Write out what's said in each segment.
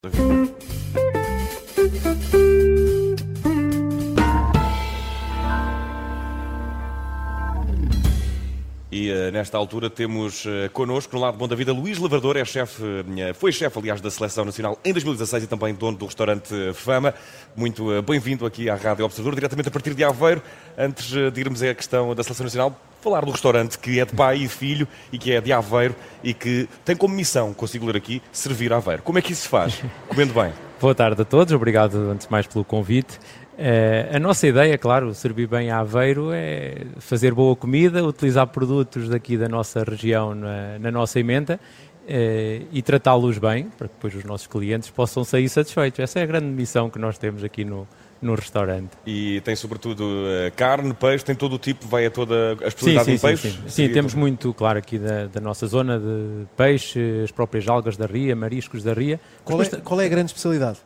E uh, nesta altura temos uh, connosco, no lado bom da vida, Luís Lavrador, é chefe, uh, foi chefe, aliás, da Seleção Nacional em 2016 e também dono do restaurante Fama. Muito bem-vindo aqui à Rádio Observador, diretamente a partir de Aveiro. Antes de irmos à questão da Seleção Nacional, falar do restaurante que é de pai e filho e que é de Aveiro e que tem como missão, consigo ler aqui, servir Aveiro. Como é que isso se faz? Comendo bem. Boa tarde a todos, obrigado antes de mais pelo convite. Uh, a nossa ideia, claro, servir bem a Aveiro é fazer boa comida, utilizar produtos daqui da nossa região na, na nossa emenda uh, e tratá-los bem, para que depois os nossos clientes possam sair satisfeitos. Essa é a grande missão que nós temos aqui no, no restaurante. E tem sobretudo uh, carne, peixe, tem todo o tipo, vai a toda a especialidade sim, peixe? Sim, sim. sim temos muito, claro, aqui da, da, nossa zona de peixe, as próprias algas da ria, mariscos da ria. Qual, é, qual é a grande especialidade?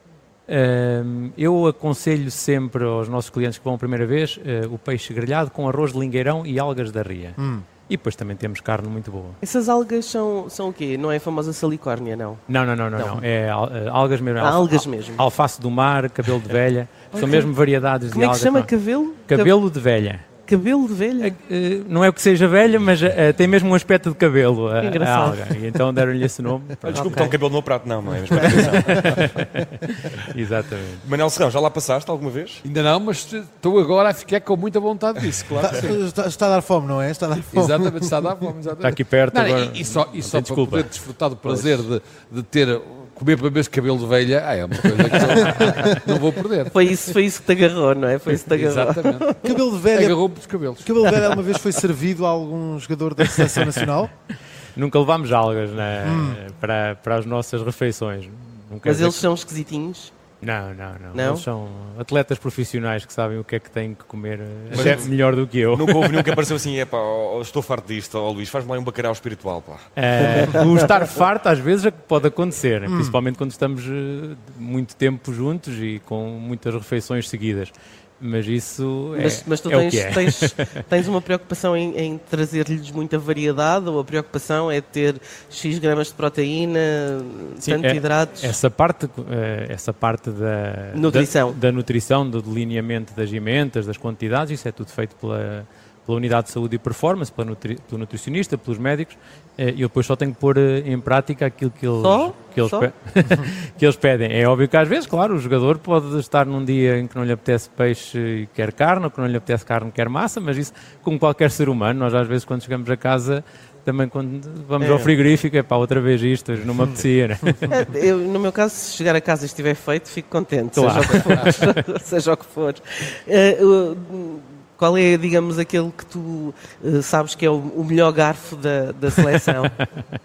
Uh, eu aconselho sempre aos nossos clientes que vão a primeira vez uh, o peixe grelhado com arroz de lingueirão e algas da ria. Hum. E depois também temos carne muito boa. Essas algas são, são o quê? Não é a famosa salicórnia, não? Não, não, não, não. não. É uh, algas mesmo. Ah, algas mesmo. Alface do mar, cabelo de velha. okay. São mesmo variedades Como de algas. Como é que se chama? Cabelo? Cabelo de velha. Cabelo de velha? Uh, não é o que seja velha, mas uh, tem mesmo um aspecto de cabelo, a, Engraçado. a alga. E então deram-lhe esse nome. Desculpe, okay. um cabelo no meu prato. Não, não é mesmo. Exatamente. Manel Serrão, já lá passaste alguma vez? Ainda não, mas estou agora a ficar com muita vontade disso, claro. Está, está, está, a dar fome, não é? Está a dar fome. Exatamente, está a dar fome. Exatamente. Está aqui perto não, agora. E, e só, e só para poder desfrutar do prazer de, de ter comer para ver cabelo de velha, ah, é uma coisa que eu não vou perder. Foi isso, foi isso que te agarrou, não é? Foi isso que te agarrou. Exatamente. Cabelo de velha. Agarrou-me os cabelos. Cabelo de velha alguma vez foi servido a algum jogador da Seleção Nacional? Nunca levámos algas né, hum. para, para as nossas refeições. Nunca Mas eles que... são esquisitinhos? Não, não, não, não. Eles são atletas profissionais que sabem o que é que têm que comer é melhor do que eu. Nunca houve nenhum que apareceu assim, é pá, estou farto disto, oh, Luís, faz-me lá um bacalhau espiritual, pá. É, o estar farto às vezes é pode acontecer, hum. principalmente quando estamos muito tempo juntos e com muitas refeições seguidas. Mas isso é, mas, mas tu é tens, é. tens, tens, uma preocupação em, em trazer-lhes muita variedade ou a preocupação é ter X gramas de proteína, Sim, tanto é, hidratos? Essa parte, essa parte da nutrição. Da, da, nutrição, do delineamento das emendas, das quantidades, isso é tudo feito pela, pela Unidade de Saúde e Performance, pela nutri, pelo nutricionista, pelos médicos, e eu depois só tenho que pôr em prática aquilo que eles, só? que eles, pe que eles pedem. É óbvio que às vezes, claro, o jogador pode estar num dia em que não lhe apetece peixe e quer carne, ou que não lhe apetece carne e quer massa, mas isso, como qualquer ser humano, nós às vezes quando chegamos a casa também quando vamos É. ao frigorífico, é pá, outra vez isto, não me apetecia, né? É, Eu, no meu caso, se chegar a casa e estiver feito, fico contente, Claro. seja, o que for, seja o que for. Eh, uh, qual é, digamos, aquele que tu uh, sabes que é o, o melhor garfo da, da seleção?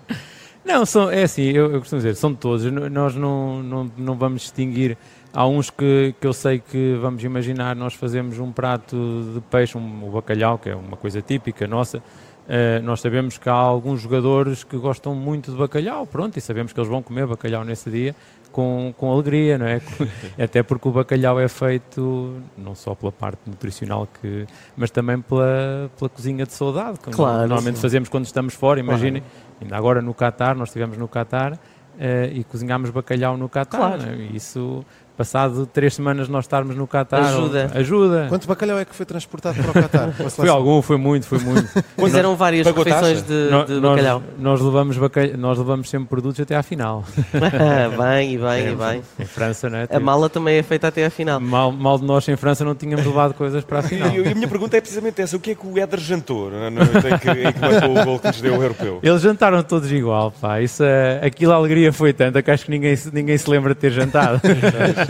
Não, são, é assim, eu, eu costumo dizer, são todos. Nós não, não, não vamos distinguir. Há uns que, que eu sei que, vamos imaginar, nós fazemos um prato de peixe, um, o bacalhau, que é uma coisa típica nossa. Eh, nós sabemos que há alguns jogadores que gostam muito de bacalhau, pronto, e sabemos que eles vão comer bacalhau nesse dia com, com alegria, não é? Até porque o bacalhau é feito não só pela parte nutricional, que, mas também pela, pela cozinha de saudade, que Claro, normalmente sim. fazemos quando estamos fora. Imaginem, ainda agora no Qatar, nós estivemos no Qatar eh, e cozinhámos bacalhau no Qatar. Claro. é? Isso, passado três semanas nós estarmos no Qatar, Ajuda. ajuda. Quanto bacalhau é que foi transportado para o Qatar? Foi algum, foi muito, foi muito. Pois eram várias pagou refeições de, No- de nós, bacalhau. nós levamos bacalhau, nós levamos sempre produtos até à final. bem, e bem, e bem. Em França, não é? A mala também é feita até à final. Mal, mal de nós em França não tínhamos levado coisas para a final. E, e a minha pergunta é precisamente essa: o que é que o Éder jantou na noite em que, em que marcou o gol que nos deu o europeu? Eles jantaram todos igual, pá. Isso, é- aquilo a alegria foi tanta que acho que ninguém, se- ninguém se lembra de ter jantado.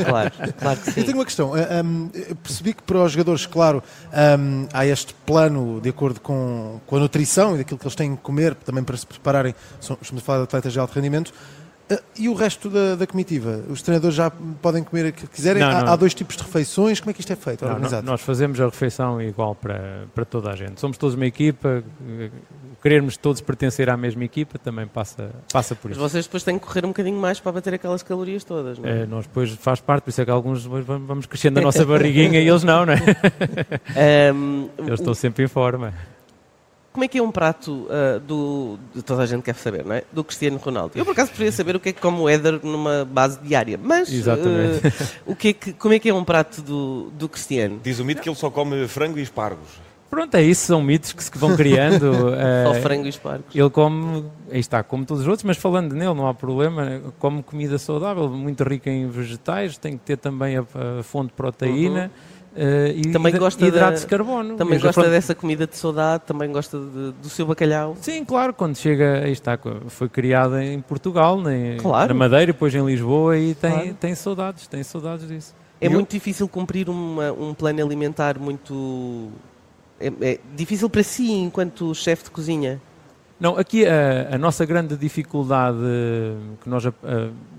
Claro, claro que Eu tenho sim. uma questão. Hum, eu percebi que para os jogadores, claro, hum, há este plano de acordo com, com a nutrição e daquilo que eles têm que comer, também para se prepararem. Estamos a falar de atletas de alto rendimento. Ah, e o resto da, da comitiva? Os treinadores já podem comer o que quiserem? Não, há, não. há dois tipos de refeições? Como é que isto é feito? Não, organizado? nós fazemos a refeição igual para, para toda a gente. Somos todos uma equipa, eh, querermos todos pertencer à mesma equipa também passa, passa por Mas isso. vocês depois têm que correr um bocadinho mais para bater aquelas calorias todas, não é? Eh, nós depois faz parte, por isso é que alguns depois vamos vamos crescendo a nossa barriguinha e eles não, não é? Ahm, Eles estão sempre em forma. Como é que é um prato uh, do. de toda a gente quer saber, não é? Do Cristiano Ronaldo. Eu por acaso preferia saber o que é que come o Éder numa base diária. Mas Exatamente. uh, o que é que, como é que é um prato do, do Cristiano? Diz o mito que ele só come frango e espargos. Pronto, é isso, são mitos que se vão criando. Só eh, frango e espargos. Ele come, aí está, como todos os outros, mas falando nele, não há problema, come comida saudável, muito rica em vegetais, tem que ter também a, a fonte de proteína eh, e Também gosta hidratos da- de carbono. Também gosta pronto, dessa comida de saudade, também gosta de- do seu bacalhau. Sim, claro, quando chega, aí está, foi criada em Portugal, nem- Claro. na Madeira, depois em Lisboa e tem, Claro. tem saudades, tem saudades disso. É E eu- muito difícil cumprir uma- um plano alimentar muito. É, é difícil para si enquanto chefe de cozinha. Não, aqui a, a nossa grande dificuldade que nós eh,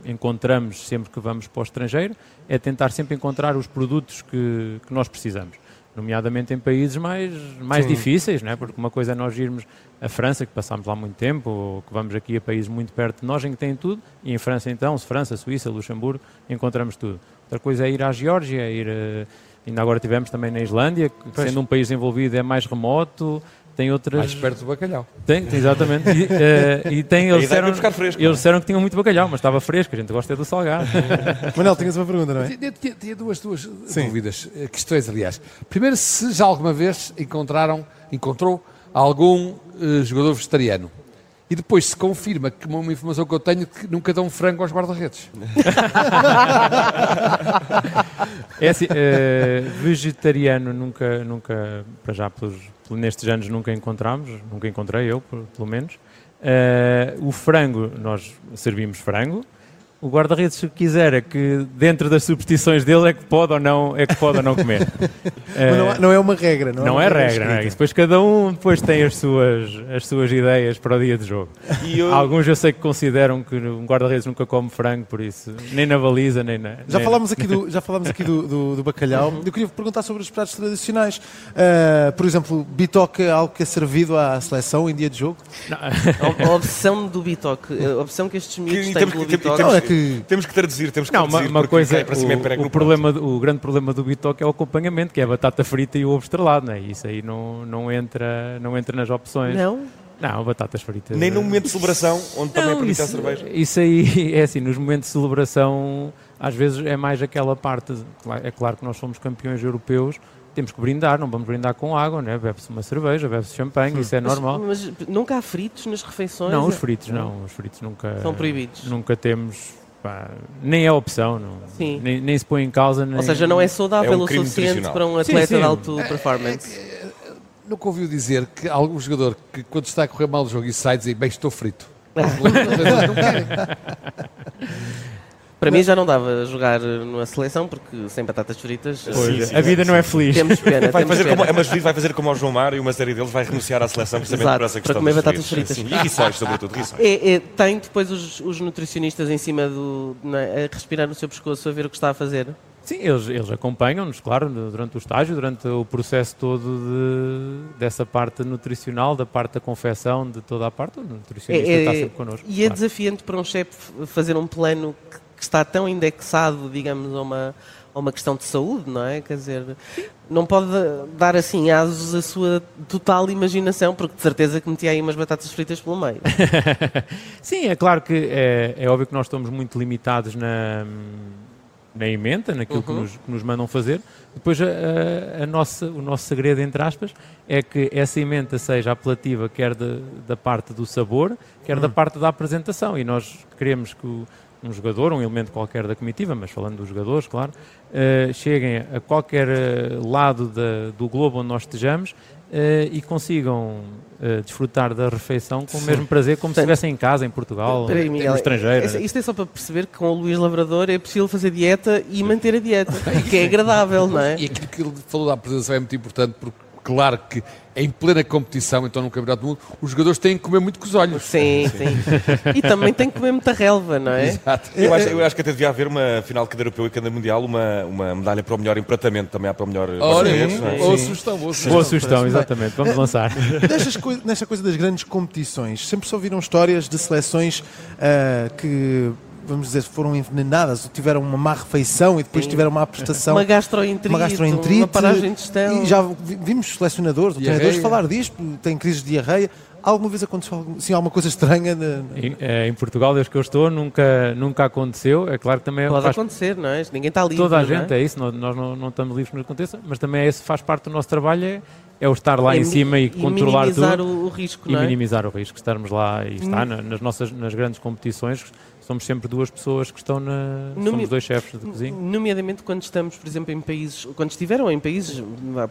encontramos sempre que vamos para o estrangeiro é tentar sempre encontrar os produtos que, que nós precisamos, nomeadamente em países mais, mais Sim. difíceis, não é? porque uma coisa é nós irmos à França, que passámos lá muito tempo, ou que vamos aqui a países muito perto de nós em que tem tudo, e em França então, se França, Suíça, Luxemburgo, encontramos tudo. Outra coisa é ir à Geórgia, é ir, eh, ainda agora tivemos também na Islândia, que Pois. sendo um país desenvolvido é mais remoto, tem outras... Mais perto do bacalhau. Tem, tem, exatamente. E, eh, e tem, eles, é disseram, fresco, eles disseram que tinham muito bacalhau, mas estava fresco, a gente gosta é do salgado. Manel, tinhas uma pergunta, não é? Tinha, tinha- duas, duas Sim. dúvidas, eh, questões aliás. Primeiro, se já alguma vez encontraram, encontrou algum eh, jogador vegetariano. E depois se confirma que uma, informação que eu tenho que nunca dão frango aos guarda-redes. É assim, eh, vegetariano nunca, nunca, para já pelos, nestes anos nunca encontramos, nunca encontrei eu, pelo menos. Eh, o frango, nós servimos frango. O guarda-redes, se quiser, é que dentro das superstições dele é que pode ou não, é que pode ou não comer. Mas não, é- não é uma regra, não, Não uma é regra, não é? depois cada um depois tem as suas, as suas ideias para o dia de jogo. E eu, Alguns eu sei que consideram que um guarda-redes nunca come frango, por isso, nem na baliza, nem na. Já nem- falámos aqui, do, já falámos aqui do, do- do bacalhau. Eu queria perguntar sobre os pratos tradicionais. Ah, por exemplo, bitoque é algo que é servido à seleção em dia de jogo? A, a opção do bitoque, a opção que estes miúdos Que- têm pelo que- bitoque. É que temos que traduzir, temos que Não, uma, traduzir. uma porque coisa, cai para cima e o, o problema, do- o grande problema do bitoque é o acompanhamento, que é a batata frita e o ovo estrelado, não é? Isso aí não, não, entra, não entra nas opções. Não? Não, batatas fritas. Nem no eh, momento de celebração, onde também é permite a cerveja. isso aí é assim, nos momentos de celebração, às vezes é mais aquela parte. de- É claro que nós somos campeões europeus, temos que brindar, não vamos brindar com água, né? bebe-se uma cerveja, bebe-se champanhe, isso é Mas- normal. Mas, nunca há fritos nas refeições? Não, os fritos não, os fritos nunca. São proibidos. Nunca temos. pá, nem é opção, não, Sim. Nem, nem se põe em causa. Nem, Ou seja, não é saudável É um o suficiente para um atleta sim. de alto performance. Nunca ouviu dizer que algum jogador que quando está a correr mal o jogo e sai diz bem estou frito. Não querem. Para mim já não dava jogar numa seleção, porque sem batatas fritas eh, Pois, Sim, sim, a vida sim, não é sim. feliz. temos pena. Vai temos fazer pena. como, Masvid vai fazer como ao João Mário e uma série deles vai renunciar à seleção precisamente Exato, por essa para questão comer dos batatas fritas. Sim, E rissóis, sobretudo, rissóis. É, é, tem depois os, os nutricionistas em cima do. na- a respirar no seu pescoço a ver o que está a fazer. Sim, eles, eles acompanham-nos, claro, durante o estágio, durante o processo todo de- dessa parte nutricional, da parte da confecção, de toda a parte. O nutricionista É- é- está sempre connosco. E é claro. desafiante para um chefe fazer um plano que, que está tão indexado, digamos, a uma, a uma questão de saúde, não é? Quer dizer, não pode dar assim asos à sua total imaginação, porque de certeza que metia aí umas batatas fritas pelo meio. Sim, é claro que é, é óbvio que nós estamos muito limitados na, na emenda, naquilo que, Uhum. nos, que nos mandam fazer. Depois, a, a- a nossa, o nosso segredo, entre aspas, é que essa emenda seja apelativa, quer de- da parte do sabor, quer Uhum. da parte da apresentação. E nós queremos que o- um jogador, um elemento qualquer da comitiva, mas falando dos jogadores, claro, eh, cheguem a qualquer eh, lado da- do globo onde nós estejamos eh, e consigam eh, desfrutar da refeição com o mesmo prazer como se Portanto, estivessem em casa, em Portugal, Espera aí, no Miguel, estrangeiro. isto- Isto é só para perceber que com o Luís Lavrador é possível fazer dieta e manter a dieta, que é agradável, não é? E aquilo que ele falou da apresentação é muito importante porque, claro que em plena competição, então no Campeonato do Mundo, os jogadores têm que comer muito com os olhos. Sim, sim. E também tem que comer muita relva, não é? Exato. Eu acho, eu acho que até devia haver uma final de cada europeu e cada mundial, uma, uma medalha para o melhor empratamento, também há para o melhor. Não é? boa sugestão, boa sugestão. Boa sugestão, exatamente. Vamos lançar. Nestas coi- nesta coisa das grandes competições, sempre se ouviram histórias de seleções ah, que vamos dizer, foram envenenadas ou tiveram uma má refeição e depois Sim. tiveram uma prestação. Uma gastroenterite, uma gastroenterite, uma paragem de. E já vi- vimos selecionadores treinadores falar disto, têm crises de diarreia. Alguma vez aconteceu assim, alguma coisa estranha? na- Em, eh, em Portugal, desde que eu estou, nunca, nunca aconteceu. É claro que também Pode faz acontecer, não é? Ninguém está livre. toda a não é? gente, é, isso, nós, não, não estamos livres que nos aconteça, mas também é esse faz parte do nosso trabalho, é, é o estar lá É em cima e, controlar minimizar tudo o, o risco, e não é? minimizar o risco, estarmos lá e está na- nas nossas nas grandes competições, somos sempre duas pessoas que estão na. No mi- somos dois chefes de cozinha. Nomeadamente quando estamos, por exemplo, em países, quando estiveram em países,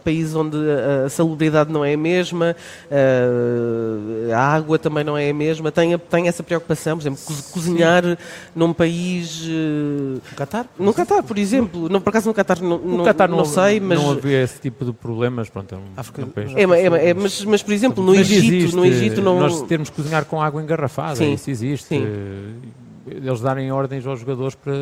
países onde a, a salubridade não é a mesma, eh, a água também não é a mesma, tem, a- tem essa preocupação, por exemplo, co- cozinhar num país. eh, No Qatar? no Qatar, por exemplo, não, por acaso no Qatar não, No não, Qatar não sei, mas. não havia esse tipo de problemas, pronto, é um, África- é um país. É, é é, mas, mas, por exemplo, no Mas Egito, existe, no Egito não. Nós termos que cozinhar com água engarrafada, Sim, isso existe. sim. Eles darem ordens aos jogadores para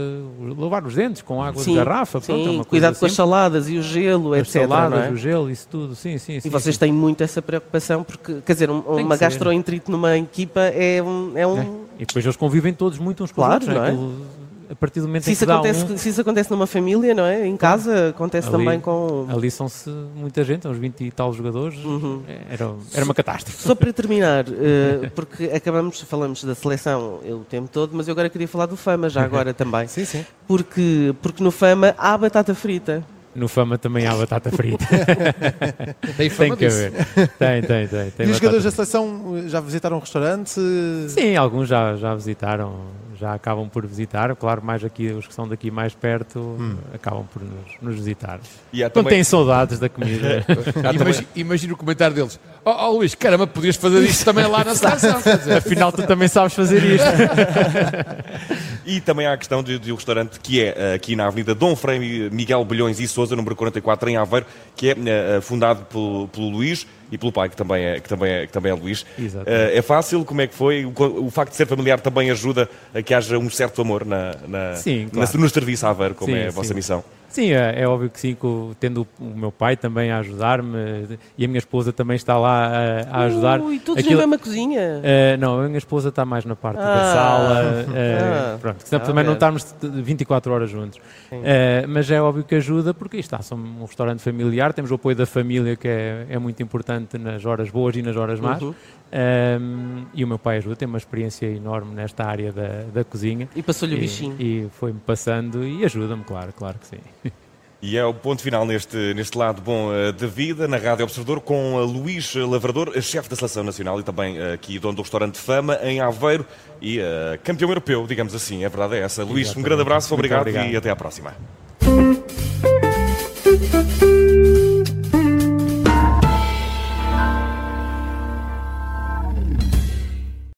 lavar os dentes com água Sim, de garrafa. Pronto, é Sim, cuidado com as saladas e o gelo, As etc. saladas, não é? o gelo, isso tudo. Sim, sim, sim. E vocês sim. têm muito essa preocupação, porque, quer dizer, um- uma ser. gastroenterite numa equipa é um. É um É. E depois eles convivem todos muito uns com Claro, os outros. não é? Aquilo- a partir do momento se, em isso que dá acontece, um, se isso acontece numa família, não é? Em casa, acontece Ali- também com. ali são-se muita gente, uns 20 e tal jogadores. Uhum. Era, era uma catástrofe. Só para terminar, eh, porque acabamos, falamos da seleção o tempo todo, mas eu agora queria falar do Fama já agora também. Sim, sim. Porque, porque no Fama há batata frita. No Fama também há batata frita. Tem tem fama que disso. haver. Tem, tem, tem. tem e os jogadores da frita. seleção eh, já visitaram um restaurante? Sim, alguns já, já visitaram, já acabam por visitar. Claro, mais aqui, os que são daqui mais perto acabam por nos, nos visitar. E há Não também, têm saudades da comida. Imagina, imagina o comentário deles. Oh, oh Luís, caramba, podias fazer isto também lá na seleção. Afinal, tu também sabes fazer isto. e também há a questão de, de um restaurante que é eh, aqui na Avenida Dom Frei Miguel Bilhões e Souza, número 44, em Aveiro, que é eh, fundado pelo, pelo Luís e pelo pai, que também é, que também é, que também é Luís. Eh, é fácil? Como é que foi? O, o facto de ser familiar também ajuda a que haja um certo amor na, na, Sim, na- claro. no serviço a Aveiro, como Sim, é a vossa sim. missão. Sim, é, é óbvio que sim, tendo o, meu pai também a ajudar-me e a minha esposa também está lá a, a ajudar. Ui, todos Aquilo- na mesma cozinha. Eh, não, a minha esposa está mais na parte Ah. da sala, eh, Ah. pronto, Ah, também não bem. estarmos 24 horas juntos. Eh, mas é óbvio que ajuda, porque isto está, somos um restaurante familiar, temos o apoio da família que é, é muito importante nas horas boas e nas horas más. Uhum. Um, e o meu pai ajuda, tem uma experiência enorme nesta área da, da cozinha. E passou-lhe o bichinho. E, foi-me passando e ajuda-me, claro, claro que sim. E é o ponto final neste, neste lado bom eh, de vida, na Rádio Observador, com eh, Luís Lavrador, chefe da Seleção Nacional e também eh, aqui dono do restaurante Fama, em Aveiro, e eh, campeão europeu, digamos assim, a verdade é essa. Luís, um Exatamente. grande abraço, obrigado, obrigado. e até à próxima.